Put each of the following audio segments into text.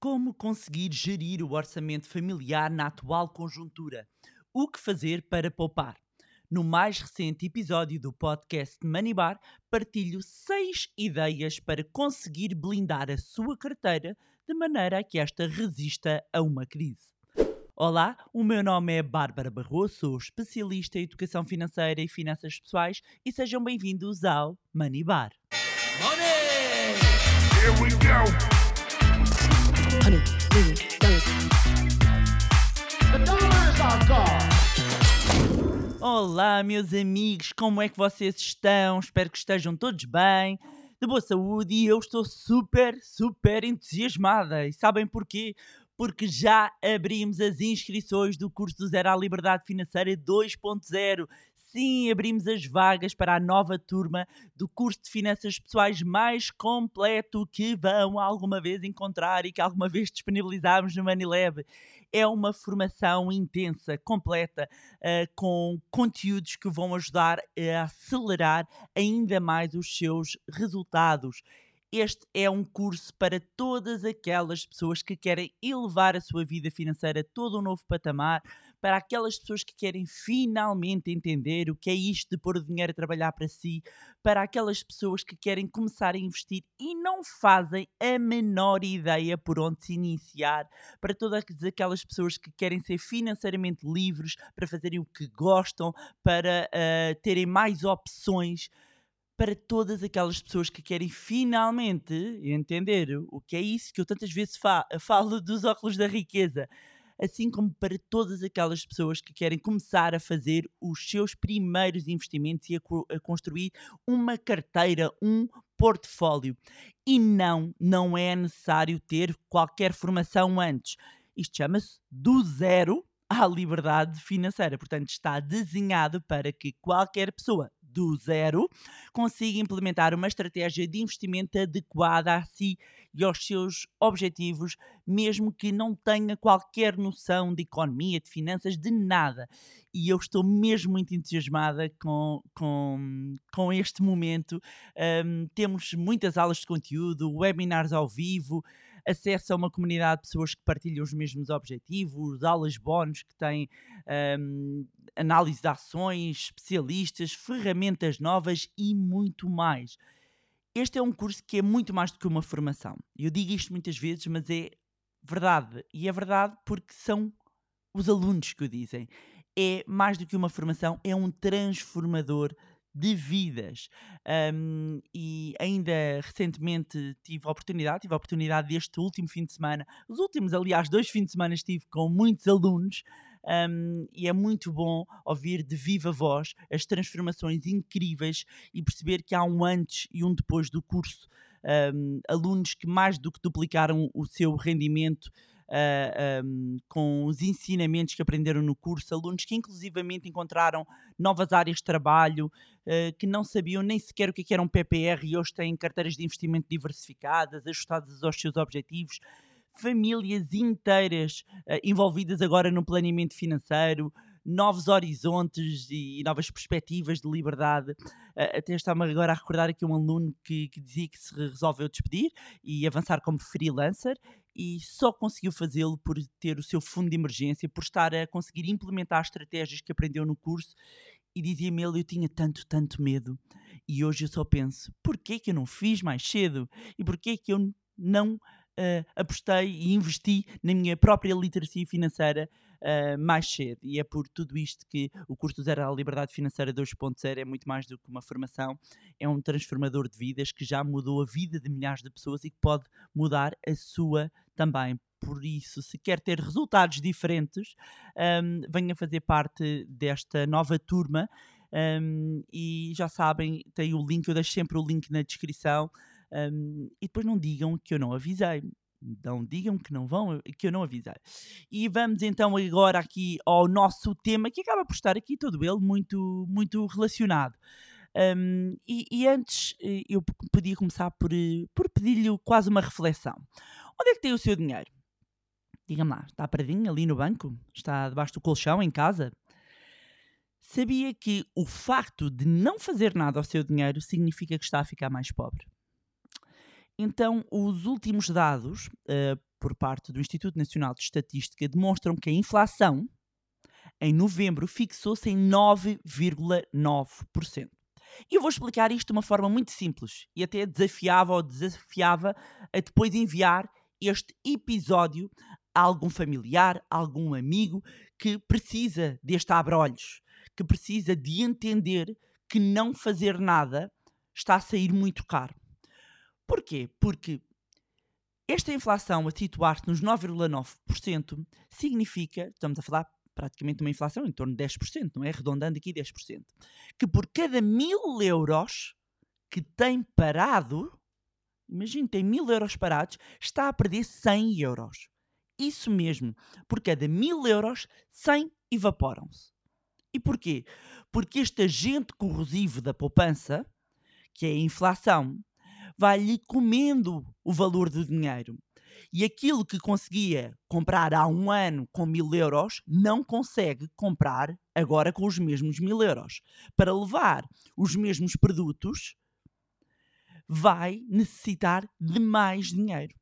Como conseguir gerir o orçamento familiar na atual conjuntura? O que fazer para poupar? No mais recente episódio do podcast Money Bar, partilho seis ideias para conseguir blindar a sua carteira de maneira a que esta resista a uma crise. Olá, o meu nome é Bárbara Barroso, sou especialista em educação financeira e finanças pessoais e sejam bem-vindos ao Money Bar. Money! Here we go! Olá, meus amigos, como é que vocês estão? Espero que estejam todos bem, de boa saúde e eu estou super, super entusiasmada. E sabem porquê? Porque já abrimos as inscrições do curso do Zero à Liberdade Financeira 2.0 sim, abrimos as vagas para a nova turma do curso de Finanças Pessoais mais completo que vão alguma vez encontrar e que alguma vez disponibilizámos no Manilab. É uma formação intensa, completa, uh, com conteúdos que vão ajudar a acelerar ainda mais os seus resultados. Este é um curso para todas aquelas pessoas que querem elevar a sua vida financeira a todo um novo patamar, para aquelas pessoas que querem finalmente entender o que é isto de pôr o dinheiro a trabalhar para si, para aquelas pessoas que querem começar a investir e não fazem a menor ideia por onde se iniciar, para todas aquelas pessoas que querem ser financeiramente livres, para fazerem o que gostam, para uh, terem mais opções para todas aquelas pessoas que querem finalmente entender o que é isso que eu tantas vezes fa falo dos óculos da riqueza, assim como para todas aquelas pessoas que querem começar a fazer os seus primeiros investimentos e a, co a construir uma carteira, um portfólio. E não, não é necessário ter qualquer formação antes. Isto chama-se do zero à liberdade financeira. Portanto, está desenhado para que qualquer pessoa do zero, consiga implementar uma estratégia de investimento adequada a si e aos seus objetivos, mesmo que não tenha qualquer noção de economia, de finanças, de nada. E eu estou mesmo muito entusiasmada com, com, com este momento. Um, temos muitas aulas de conteúdo, webinars ao vivo acesso a uma comunidade de pessoas que partilham os mesmos objetivos, aulas bónus que têm um, análise de ações, especialistas, ferramentas novas e muito mais. Este é um curso que é muito mais do que uma formação. Eu digo isto muitas vezes, mas é verdade. E é verdade porque são os alunos que o dizem. É mais do que uma formação, é um transformador de vidas. Um, e ainda recentemente tive a oportunidade, tive a oportunidade deste último fim de semana, os últimos, aliás, dois fins de semana estive com muitos alunos. Um, e é muito bom ouvir de viva voz as transformações incríveis e perceber que há um antes e um depois do curso. Um, alunos que mais do que duplicaram o seu rendimento uh, ah, um, com os ensinamentos que aprenderam no curso, alunos que inclusivamente encontraram novas áreas de trabalho, uh, que não sabiam nem sequer o que é era um PPR e hoje têm carteiras de investimento diversificadas, ajustadas aos seus objetivos, famílias inteiras uh, envolvidas agora no planeamento financeiro, novos horizontes e novas perspectivas de liberdade. Até estava agora a recordar aqui um aluno que, que, dizia que se resolveu despedir e avançar como freelancer e só conseguiu fazê-lo por ter o seu fundo de emergência, por estar a conseguir implementar estratégias que aprendeu no curso e dizia-me ele, eu tinha tanto, tanto medo e hoje eu só penso, porquê que eu não fiz mais cedo? E porquê que eu não uh, apostei e investi na minha própria literacia financeira uh, mais cedo. E é por tudo isto que o curso Zero à Liberdade Financeira 2.0 é muito mais do que uma formação, é um transformador de vidas que já mudou a vida de milhares de pessoas e que pode mudar a sua também. Por isso, se quer ter resultados diferentes, um, venha fazer parte desta nova turma. Um, e já sabem, tem o link, eu deixo sempre o link na descrição. Um, e depois não digam que eu não avisei. Não digam que não vão, que eu não avisei. E vamos então agora aqui ao nosso tema, que acaba por estar aqui todo ele muito, muito relacionado. Um, e, e, antes eh, eu podia começar por, por pedir-lhe quase uma reflexão. Onde é que tem o seu dinheiro? Diga-me lá, está paradinho ali no banco? Está debaixo do colchão em casa? Sabia que o facto de não fazer nada ao seu dinheiro significa que está a ficar mais pobre? Então, os últimos dados uh, por parte do Instituto Nacional de Estatística demonstram que a inflação em novembro fixou-se em 9,9%. E eu vou explicar isto de uma forma muito simples e até desafiava ou desafiava a depois enviar este episódio a algum familiar, a algum amigo que precisa deste abrolhos, que precisa de entender que não fazer nada está a sair muito caro. Porquê? Porque esta inflação a situar-se nos 9,9% significa, estamos a falar praticamente uma inflação em torno de 10%, não é? Arredondando aqui 10%. Que por cada mil euros que tem parado, imagine, tem mil euros parados, está a perder 100 euros. Isso mesmo, por cada mil euros, 100 evaporam-se. E porquê? Porque este agente corrosivo da poupança, que é a inflação, vai-lhe comendo o valor do dinheiro. E aquilo que conseguia comprar há um ano com mil euros, não consegue comprar agora com os mesmos mil euros. Para levar os mesmos produtos, vai necessitar de mais dinheiro.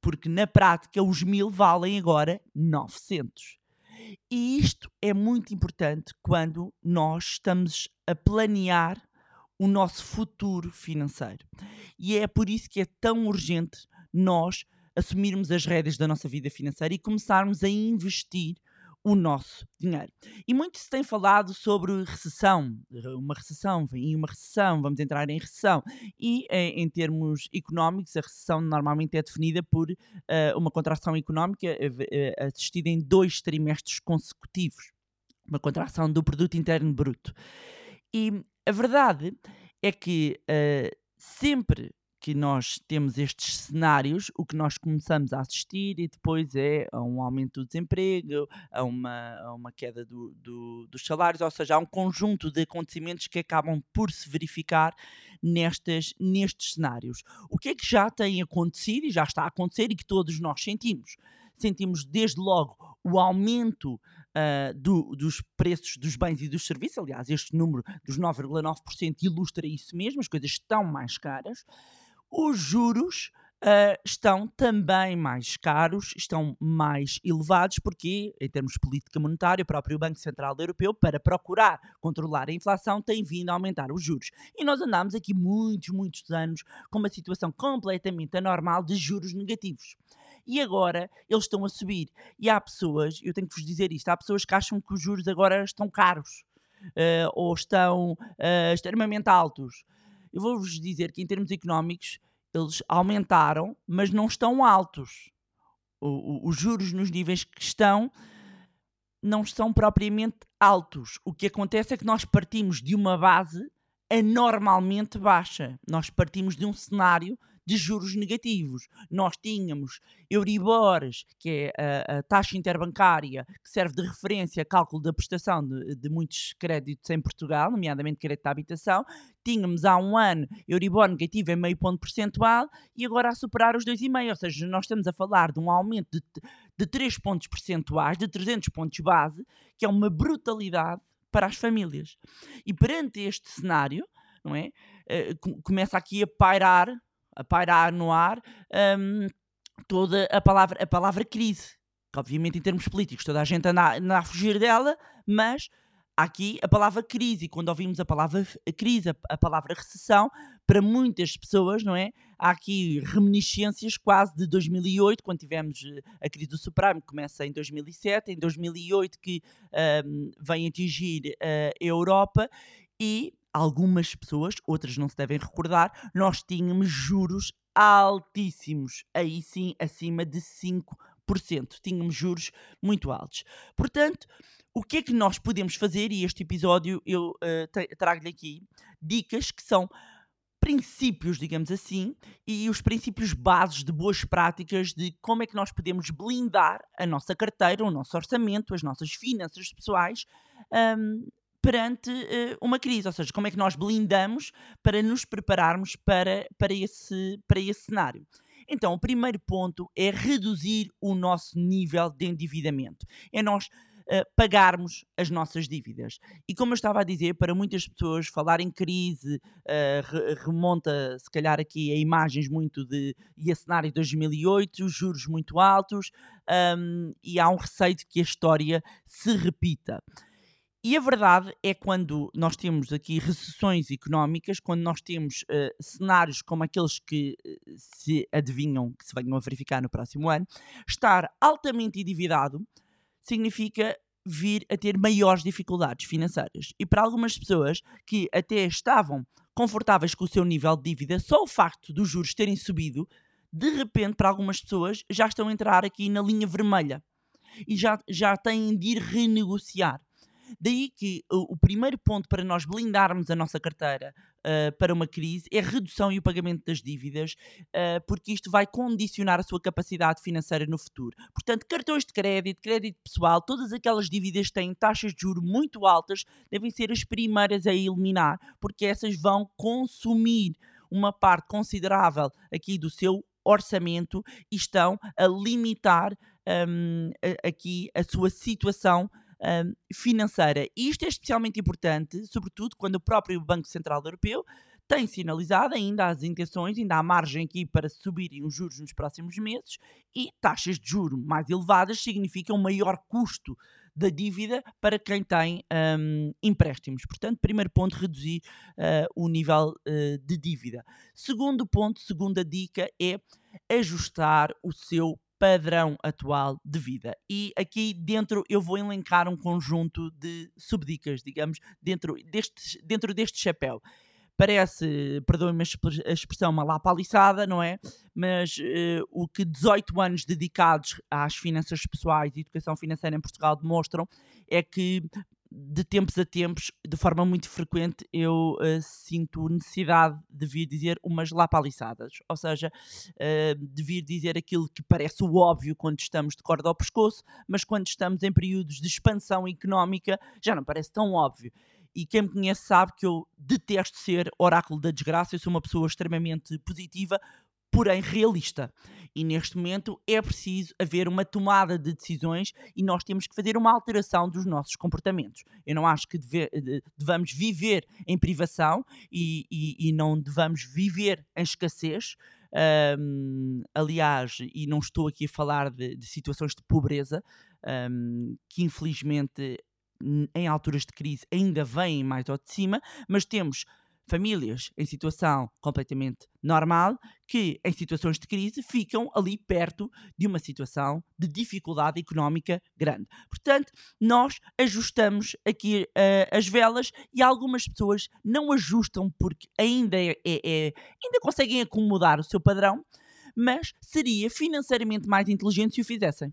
Porque na prática os mil valem agora 900. E isto é muito importante quando nós estamos a planear o nosso futuro financeiro. E é por isso que é tão urgente nós assumirmos as rédeas da nossa vida financeira e começarmos a investir o nosso dinheiro. E muito se tem falado sobre recessão, uma recessão, vem uma recessão, vamos entrar em recessão. E eh, em termos económicos, a recessão normalmente é definida por uh, uma contração económica uh, assistida em dois trimestres consecutivos, uma contração do produto interno bruto. E a verdade é que uh, sempre que nós temos estes cenários, o que nós começamos a assistir e depois é a um aumento do desemprego, a uma, a uma queda do, do, dos salários, ou seja, há um conjunto de acontecimentos que acabam por se verificar nestes, nestes cenários. O que é que já tem acontecido e já está a acontecer e que todos nós sentimos? Sentimos desde logo o aumento uh, do, dos preços dos bens e dos serviços. Aliás, este número dos 9,9% ilustra isso mesmo, as coisas estão mais caras. Os juros Uh, estão também mais caros, estão mais elevados, porque, em termos de política monetária, o próprio Banco Central Europeu, para procurar controlar a inflação, tem vindo a aumentar os juros. E nós andamos aqui muitos, muitos anos com uma situação completamente anormal de juros negativos. E agora eles estão a subir. E há pessoas, eu tenho que vos dizer isto, há pessoas que acham que os juros agora estão caros uh, ou estão uh, extremamente altos. Eu vou-vos dizer que, em termos económicos, eles aumentaram, mas não estão altos. O, os juros nos níveis que estão não são propriamente altos. O que acontece é que nós partimos de uma base anormalmente baixa. Nós partimos de um cenário de juros negativos. Nós tínhamos Euribores, que é a, a, taxa interbancária que serve de referência a cálculo da prestação de, de, muitos créditos em Portugal, nomeadamente crédito à habitação. Tínhamos há um ano Euribor negativo em meio ponto percentual e agora a superar os 2,5. Ou seja, nós estamos a falar de um aumento de, de 3 pontos percentuais, de 300 pontos base, que é uma brutalidade para as famílias. E perante este cenário, não é? Uh, começa aqui a pairar a pairar no ar um, toda a palavra, a palavra crise. Que, obviamente, em termos políticos, toda a gente anda, anda a fugir dela, mas aqui a palavra crise. E quando ouvimos a palavra crise, a, a palavra recessão, para muitas pessoas, não é? Há aqui reminiscências quase de 2008, quando tivemos eh, a crise do subprime, que começa em 2007, em 2008 que um, vem atingir uh, a Europa e algumas pessoas, outras não se devem recordar, nós tínhamos juros altíssimos, aí sim acima de 5%. Tínhamos juros muito altos. Portanto, o que é que nós podemos fazer? E este episódio eu uh, trago-lhe aqui dicas que são princípios, digamos assim, e os princípios bases de boas práticas de como é que nós podemos blindar a nossa carteira, o nosso orçamento, as nossas finanças pessoais um, perante uh, uma crise, ou seja, como é que nós blindamos para nos prepararmos para, para, esse, para esse cenário. Então, o primeiro ponto é reduzir o nosso nível de endividamento. É nós uh, pagarmos as nossas dívidas. E como eu estava a dizer, para muitas pessoas falar em crise uh, remonta se calhar aqui a imagens muito de e a cenário de 2008, juros muito altos um, e há um receio de que a história se repita. E a verdade é quando nós temos aqui recessões económicas, quando nós temos uh, cenários como aqueles que uh, se adivinham, que se venham a verificar no próximo ano, estar altamente endividado significa vir a ter maiores dificuldades financeiras. E para algumas pessoas que até estavam confortáveis com o seu nível de dívida, só o facto dos juros terem subido, de repente, para algumas pessoas, já estão a entrar aqui na linha vermelha e já, já têm de ir renegociar. Daí que o, o primeiro ponto para nós blindarmos a nossa carteira uh, para uma crise é a redução e o pagamento das dívidas, uh, porque isto vai condicionar a sua capacidade financeira no futuro. Portanto, cartões de crédito, crédito pessoal, todas aquelas dívidas que têm taxas de juros muito altas devem ser as primeiras a eliminar, porque essas vão consumir uma parte considerável aqui do seu orçamento e estão a limitar um, aqui a sua situação um, financeira. E isto é especialmente importante, sobretudo quando o próprio Banco Central Europeu tem sinalizado ainda as intenções, ainda há margem aqui para subirem os juros nos próximos meses e taxas de juro mais elevadas significam maior custo da dívida para quem tem um, empréstimos. Portanto, primeiro ponto, reduzir uh, o nível uh, de dívida. Segundo ponto, segunda dica é ajustar o seu padrão atual de vida. E aqui dentro eu vou elencar um conjunto de subdicas, digamos, dentro deste, dentro deste chapéu. Parece, perdoem-me a expressão, uma lapaliçada, não é? Mas uh, o que 18 anos dedicados às finanças pessoais e educação financeira em Portugal demonstram é que de tempos a tempos, de forma muito frequente, eu uh, sinto necessidade de vir dizer umas lapaliçadas, ou seja, uh, de vir dizer aquilo que parece o óbvio quando estamos de corda ao pescoço, mas quando estamos em períodos de expansão económica já não parece tão óbvio. E quem me conhece sabe que eu detesto ser oráculo da desgraça, eu sou uma pessoa extremamente positiva, porém realista. E neste momento é preciso haver uma tomada de decisões e nós temos que fazer uma alteração dos nossos comportamentos. Eu não acho que deve, devamos viver em privação e, e, e não devamos viver em escassez. Um, aliás, e não estou aqui a falar de, de situações de pobreza, um, que infelizmente em alturas de crise ainda vêm mais ao de cima, mas temos famílias em situação completamente normal que, em situações de crise, ficam ali perto de uma situação de dificuldade económica grande. Portanto, nós ajustamos aqui uh, as velas e algumas pessoas não ajustam porque ainda, é, é, é, ainda conseguem acomodar o seu padrão, mas seria financeiramente mais inteligente se o fizessem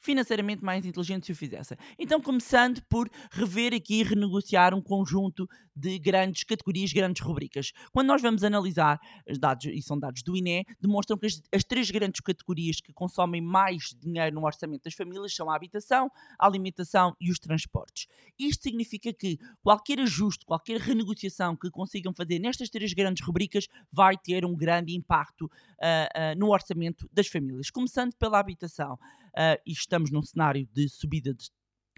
financeiramente mais inteligente se o fizessem. Então, começando por rever aqui e renegociar um conjunto de grandes categorias, grandes rubricas. Quando nós vamos analisar os dados, e são dados do INE, demonstram que as, as três grandes categorias que consomem mais dinheiro no orçamento das famílias são a habitação, a alimentação e os transportes. Isto significa que qualquer ajuste, qualquer renegociação que consigam fazer nestas três grandes rubricas vai ter um grande impacto uh, uh, no orçamento das famílias. Começando pela habitação uh, e estamos num cenário de subida de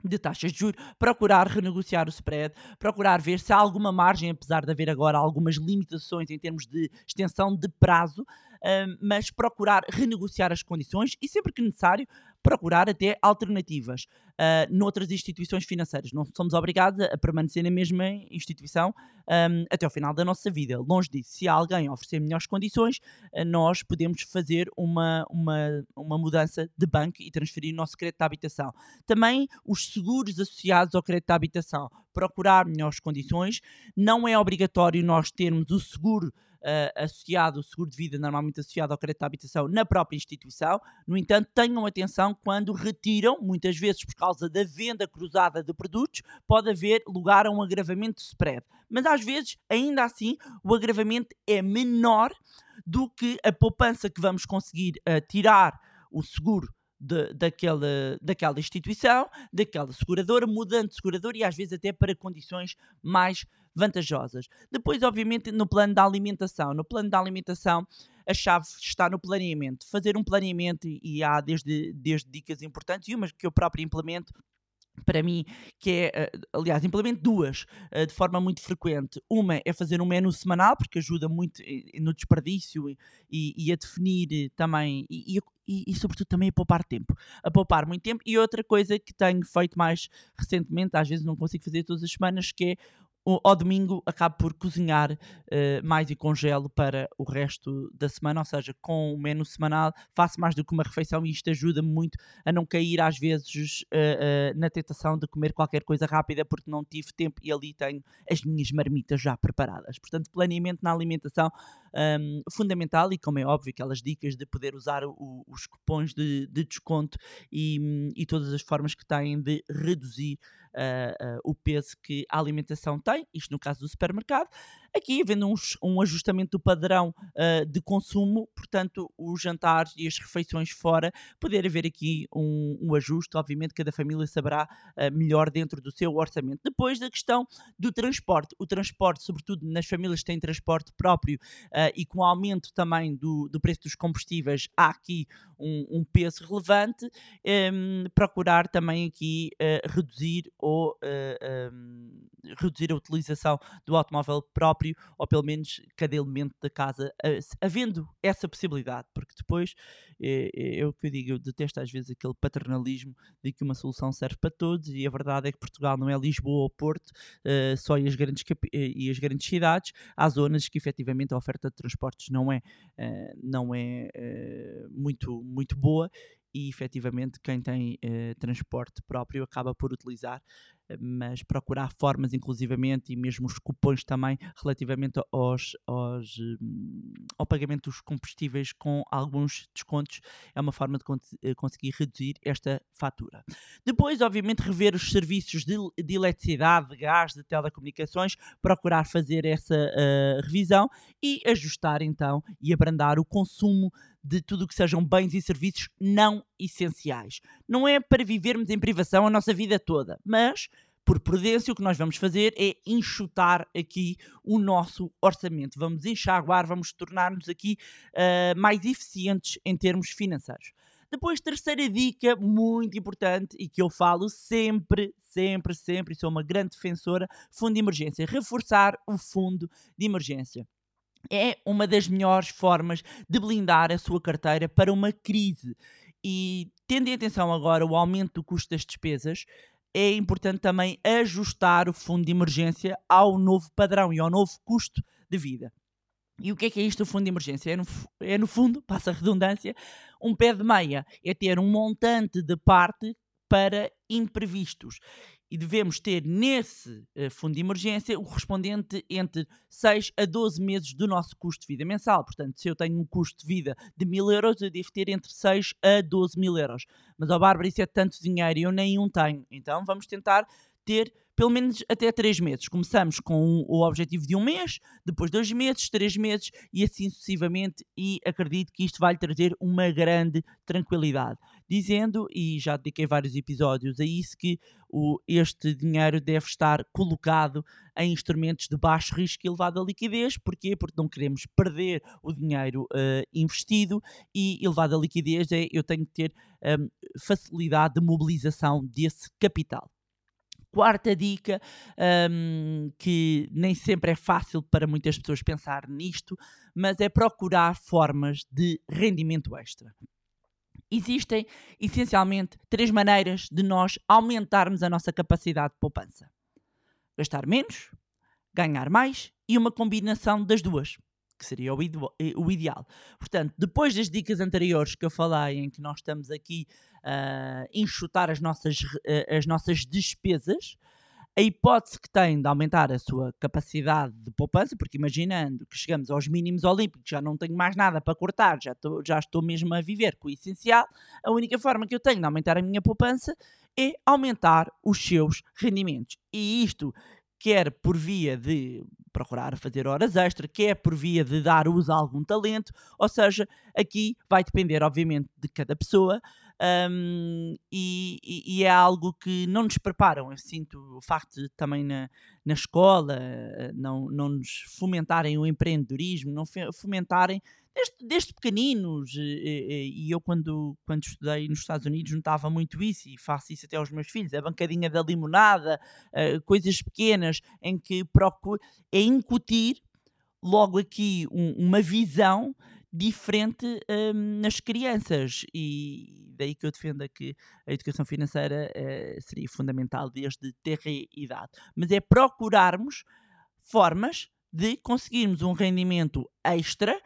de taxas de juros, procurar renegociar o spread, procurar ver se há alguma margem, apesar de haver agora algumas limitações em termos de extensão de prazo, mas procurar renegociar as condições e, sempre que necessário, procurar até alternativas uh, noutras instituições financeiras. Não somos obrigados a permanecer na mesma instituição um, até ao final da nossa vida. Longe disso, se alguém oferecer melhores condições, uh, nós podemos fazer uma, uma, uma mudança de banco e transferir o nosso crédito de habitação. Também os seguros associados ao crédito de habitação. Procurar melhores condições. Não é obrigatório nós termos o seguro uh, associado, o seguro de vida normalmente associado ao crédito de habitação na própria instituição. No entanto, tenham atenção quando retiram, muitas vezes por causa da venda cruzada de produtos, pode haver lugar a um agravamento de spread. Mas às vezes, ainda assim, o agravamento é menor do que a poupança que vamos conseguir uh, tirar o seguro de, daquela, daquela instituição, daquela seguradora, mudando de seguradora e às vezes até para condições mais vantajosas. Depois, obviamente, no plano da alimentação. No plano da alimentação, a chave está no planeamento. Fazer um planeamento, e há desde, desde dicas importantes, e umas que eu próprio implemento, para mim, que é, aliás, implemento duas de forma muito frequente. Uma é fazer um menu semanal, porque ajuda muito no desperdício e, e a definir também, e, e, e, sobretudo também a poupar tempo, a poupar muito tempo. E outra coisa que tenho feito mais recentemente, às vezes não consigo fazer todas as semanas, que é ao domingo acabo por cozinhar uh, mais e congelo para o resto da semana, ou seja, com o menu semanal faço mais do que uma refeição e isto ajuda-me muito a não cair às vezes uh, uh, na tentação de comer qualquer coisa rápida porque não tive tempo e ali tenho as minhas marmitas já preparadas. Portanto, planeamento na alimentação um, fundamental e, como é óbvio, aquelas dicas de poder usar o, os cupons de, de desconto e, e, todas as formas que têm de reduzir uh, uh, o peso que a alimentação tem, isto no caso do supermercado. Aqui, havendo um, um ajustamento do padrão uh, de consumo, portanto, os jantares e as refeições fora, poder haver aqui um, um ajuste. Obviamente, cada família saberá melhor dentro do seu orçamento. Depois da questão do transporte, o transporte, sobretudo nas famílias que têm transporte próprio e com o aumento também do, do preço dos combustíveis, há aqui um, um peso relevante. Um, procurar também aqui reduzir ou um, reduzir a utilização do automóvel próprio ou pelo menos cada elemento da casa, havendo essa possibilidade, porque depois é, é, o que eu digo, eu detesto às vezes aquele paternalismo de que uma solução serve para todos e a verdade é que Portugal não é Lisboa ou Porto, uh, só e as, grandes e as grandes cidades, há zonas que efetivamente a oferta de transportes não é, uh, não é uh, muito, muito boa e efetivamente quem tem eh, transporte próprio acaba por utilizar, mas procurar formas inclusivamente e mesmo os cupons também relativamente aos, aos, hum, ao pagamento dos combustíveis com alguns descontos é uma forma de eh, conseguir reduzir esta fatura. Depois, obviamente, rever os serviços de, de eletricidade, de gás, de telecomunicações, procurar fazer essa uh, revisão e ajustar então e abrandar o consumo de tudo o que sejam bens e serviços não essenciais. Não é para vivermos em privação a nossa vida toda, mas por prudência, o que nós vamos fazer é enxutar aqui o nosso orçamento. Vamos enxaguar, vamos tornar-nos aqui uh, mais eficientes em termos financeiros. Depois, terceira dica muito importante e que eu falo sempre, sempre, sempre, e sou uma grande defensora: fundo de emergência. Reforçar o fundo de emergência é uma das melhores formas de blindar a sua carteira para uma crise. E tendo em atenção agora o aumento do custo das despesas, é importante também ajustar o fundo de emergência ao novo padrão e ao novo custo de vida. E o que é que é isto, o fundo de emergência? É no, é no fundo, passa a redundância, um pé de meia. É ter um montante de parte para imprevistos e devemos ter nesse uh, fundo de emergência o correspondente entre 6 a 12 meses do nosso custo de vida mensal. Portanto, se eu tenho um custo de vida de 1000 euros, eu devo ter entre 6 a 12 mil euros. Mas, ó Bárbara, isso é tanto dinheiro e eu nenhum tenho. Então, vamos tentar ter pelo menos até três meses. Começamos com o objetivo de um mês, depois dois meses, três meses e assim sucessivamente. E acredito que isto vai lhe trazer uma grande tranquilidade. Dizendo, e já dediquei vários episódios a isso, que o, este dinheiro deve estar colocado em instrumentos de baixo risco e elevada liquidez. Porquê? Porque não queremos perder o dinheiro uh, investido e elevada liquidez é eu tenho que ter um, facilidade de mobilização desse capital. Quarta dica, um, que nem sempre é fácil para muitas pessoas pensar nisto, mas é procurar formas de rendimento extra. Existem essencialmente três maneiras de nós aumentarmos a nossa capacidade de poupança: gastar menos, ganhar mais e uma combinação das duas que seria o, ideal. Portanto, depois das dicas anteriores que eu falei, em que nós estamos aqui uh, enxutar as nossas, uh, as nossas despesas, a hipótese que tem de aumentar a sua capacidade de poupança, porque imaginando que chegamos aos mínimos olímpicos, já não tenho mais nada para cortar, já, já estou mesmo a viver com o essencial, a única forma que eu tenho de aumentar a minha poupança é aumentar os seus rendimentos. E isto quer por via de procurar fazer horas extra, quer por via de dar uso a algum talento, ou seja, aqui vai depender, obviamente, de cada pessoa um, e, e, é algo que não nos preparam. Eu sinto o facto de também na, na escola eh, não, não nos fomentarem o empreendedorismo, não fomentarem desde, desde pequeninos. E, eu, quando, quando estudei nos Estados Unidos, notava muito isso e faço isso até aos meus filhos. A bancadinha da limonada, coisas pequenas em que procuro é incutir logo aqui um, uma visão diferente um, nas crianças e daí que eu defendo que a educação financeira uh, seria fundamental desde ter idade. Mas é procurarmos formas de conseguirmos um rendimento extra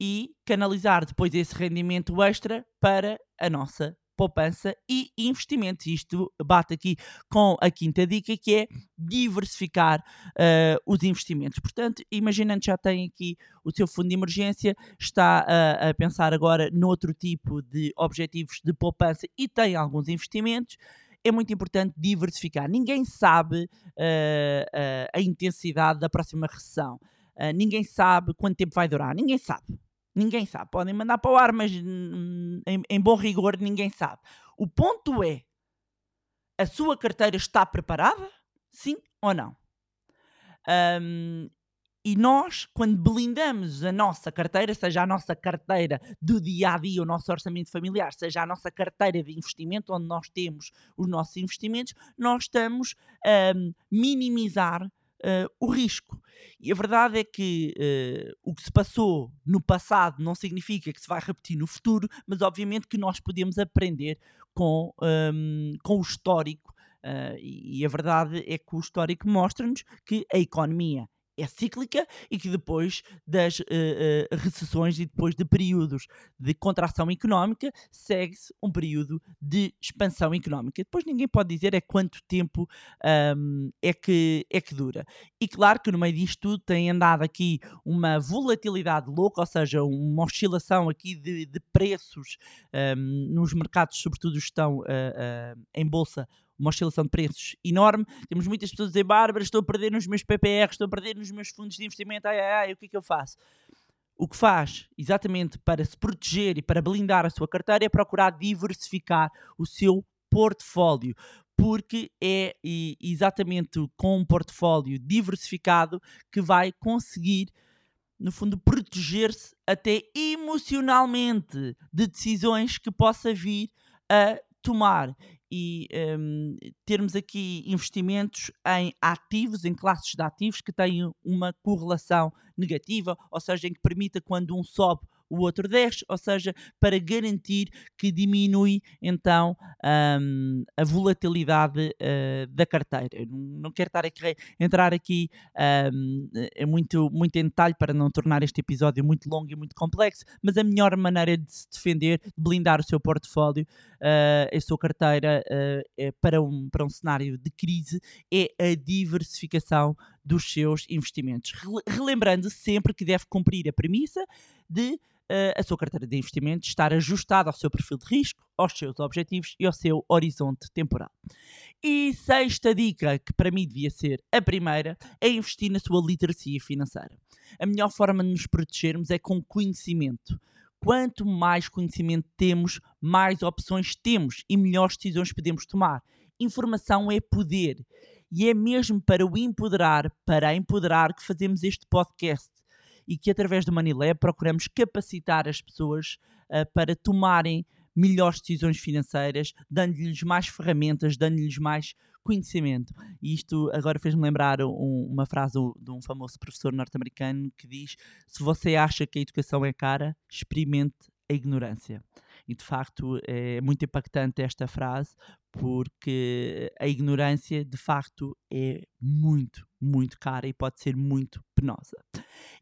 e canalizar depois esse rendimento extra para a nossa poupança e investimentos. Isto bate aqui com a quinta dica, que é diversificar uh, os investimentos. Portanto, imaginando já tem aqui o seu fundo de emergência, está uh, a pensar agora noutro tipo de objetivos de poupança e tem alguns investimentos é muito importante diversificar. Ninguém sabe uh, uh, a intensidade da próxima recessão. Uh, ninguém sabe quanto tempo vai durar. Ninguém sabe. Ninguém sabe. Podem mandar para o ar, mas hum, em, em bom rigor ninguém sabe. O ponto é: a sua carteira está preparada? Sim ou não? Um, e nós, quando blindamos a nossa carteira, seja a nossa carteira do dia a dia, o nosso orçamento familiar, seja a nossa carteira de investimento, onde nós temos os nossos investimentos, nós estamos a minimizar uh, o risco. E a verdade é que uh, o que se passou no passado não significa que se vai repetir no futuro, mas obviamente que nós podemos aprender com, um, com o histórico. Uh, e a verdade é que o histórico mostra-nos que a economia é cíclica e que depois das uh, uh, recessões e depois de períodos de contração económica segue-se um período de expansão económica. Depois ninguém pode dizer é quanto tempo um, é, que, é que dura. E claro que no meio disto tudo tem andado aqui uma volatilidade louca, ou seja, uma oscilação aqui de, de preços um, nos mercados, sobretudo estão uh, em bolsa uma oscilação de preços enorme. Temos muitas pessoas a dizer, Bárbara, estou a perder nos meus PPR, estou a perder nos meus fundos de investimento, ai, ai, ai, o que é que eu faço? O que faz, exatamente para se proteger e para blindar a sua carteira, é procurar diversificar o seu portfólio porque é exatamente com um portfólio diversificado que vai conseguir, no fundo, proteger-se até emocionalmente de decisões que possa vir a tomar e um, termos aqui investimentos em ativos, em classes de ativos que têm uma correlação negativa, ou seja, em que permita quando um sobe o outro 10, ou seja, para garantir que diminui então um, a volatilidade uh, da carteira. Não quero estar aqui, entrar aqui um, é muito, muito em detalhe para não tornar este episódio muito longo e muito complexo, mas a melhor maneira de se defender, de blindar o seu portfólio, uh, a sua carteira uh, para, um, para um cenário de crise, é a diversificação dos seus investimentos. Relembrando sempre que deve cumprir a premissa de uh, a sua carteira de investimentos estar ajustada ao seu perfil de risco, aos seus objetivos e ao seu horizonte temporal. E sexta dica, que para mim devia ser a primeira, é investir na sua literacia financeira. A melhor forma de nos protegermos é com conhecimento. Quanto mais conhecimento temos, mais opções temos e melhores decisões podemos tomar. Informação é poder. E é mesmo para o empoderar, para empoderar, que fazemos este podcast e que através do Money procuramos capacitar as pessoas uh, para tomarem melhores decisões financeiras, dando-lhes mais ferramentas, dando-lhes mais conhecimento. E isto agora fez-me lembrar um, uma frase de um famoso professor norte-americano que diz: Se você acha que a educação é cara, experimente a ignorância. E de facto é muito impactante esta frase, porque a ignorância de facto é muito, muito cara e pode ser muito penosa.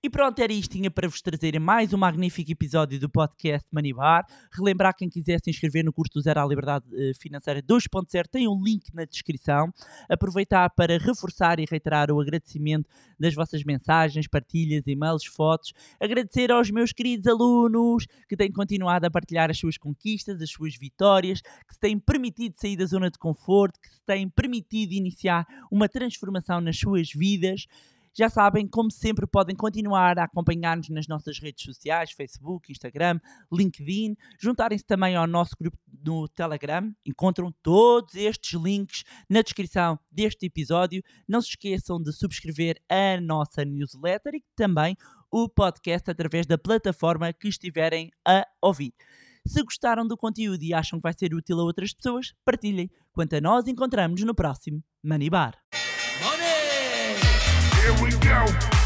E pronto, era isto. Tinha para vos trazer mais um magnífico episódio do podcast Manibar. Relembrar quem quiser se inscrever no curso do Zero à Liberdade eh, Financeira 2.0 tem um link na descrição. Aproveitar para reforçar e reiterar o agradecimento das vossas mensagens, partilhas, e-mails, fotos. Agradecer aos meus queridos alunos que têm continuado a partilhar as suas conquistas, as suas vitórias, que se têm permitido sair da zona de conforto, que se têm permitido iniciar uma transformação nas suas vidas Já sabem, como sempre, podem continuar a acompanhar-nos nas nossas redes sociais, Facebook, Instagram, LinkedIn, juntarem-se também ao nosso grupo no Telegram. Encontram todos estes links na descrição deste episódio. Não se esqueçam de subscrever a nossa newsletter e também o podcast através da plataforma que estiverem a ouvir. Se gostaram do conteúdo e acham que vai ser útil a outras pessoas, partilhem. Quanto a nós, encontramos no próximo Money Bar. Money! Here we go.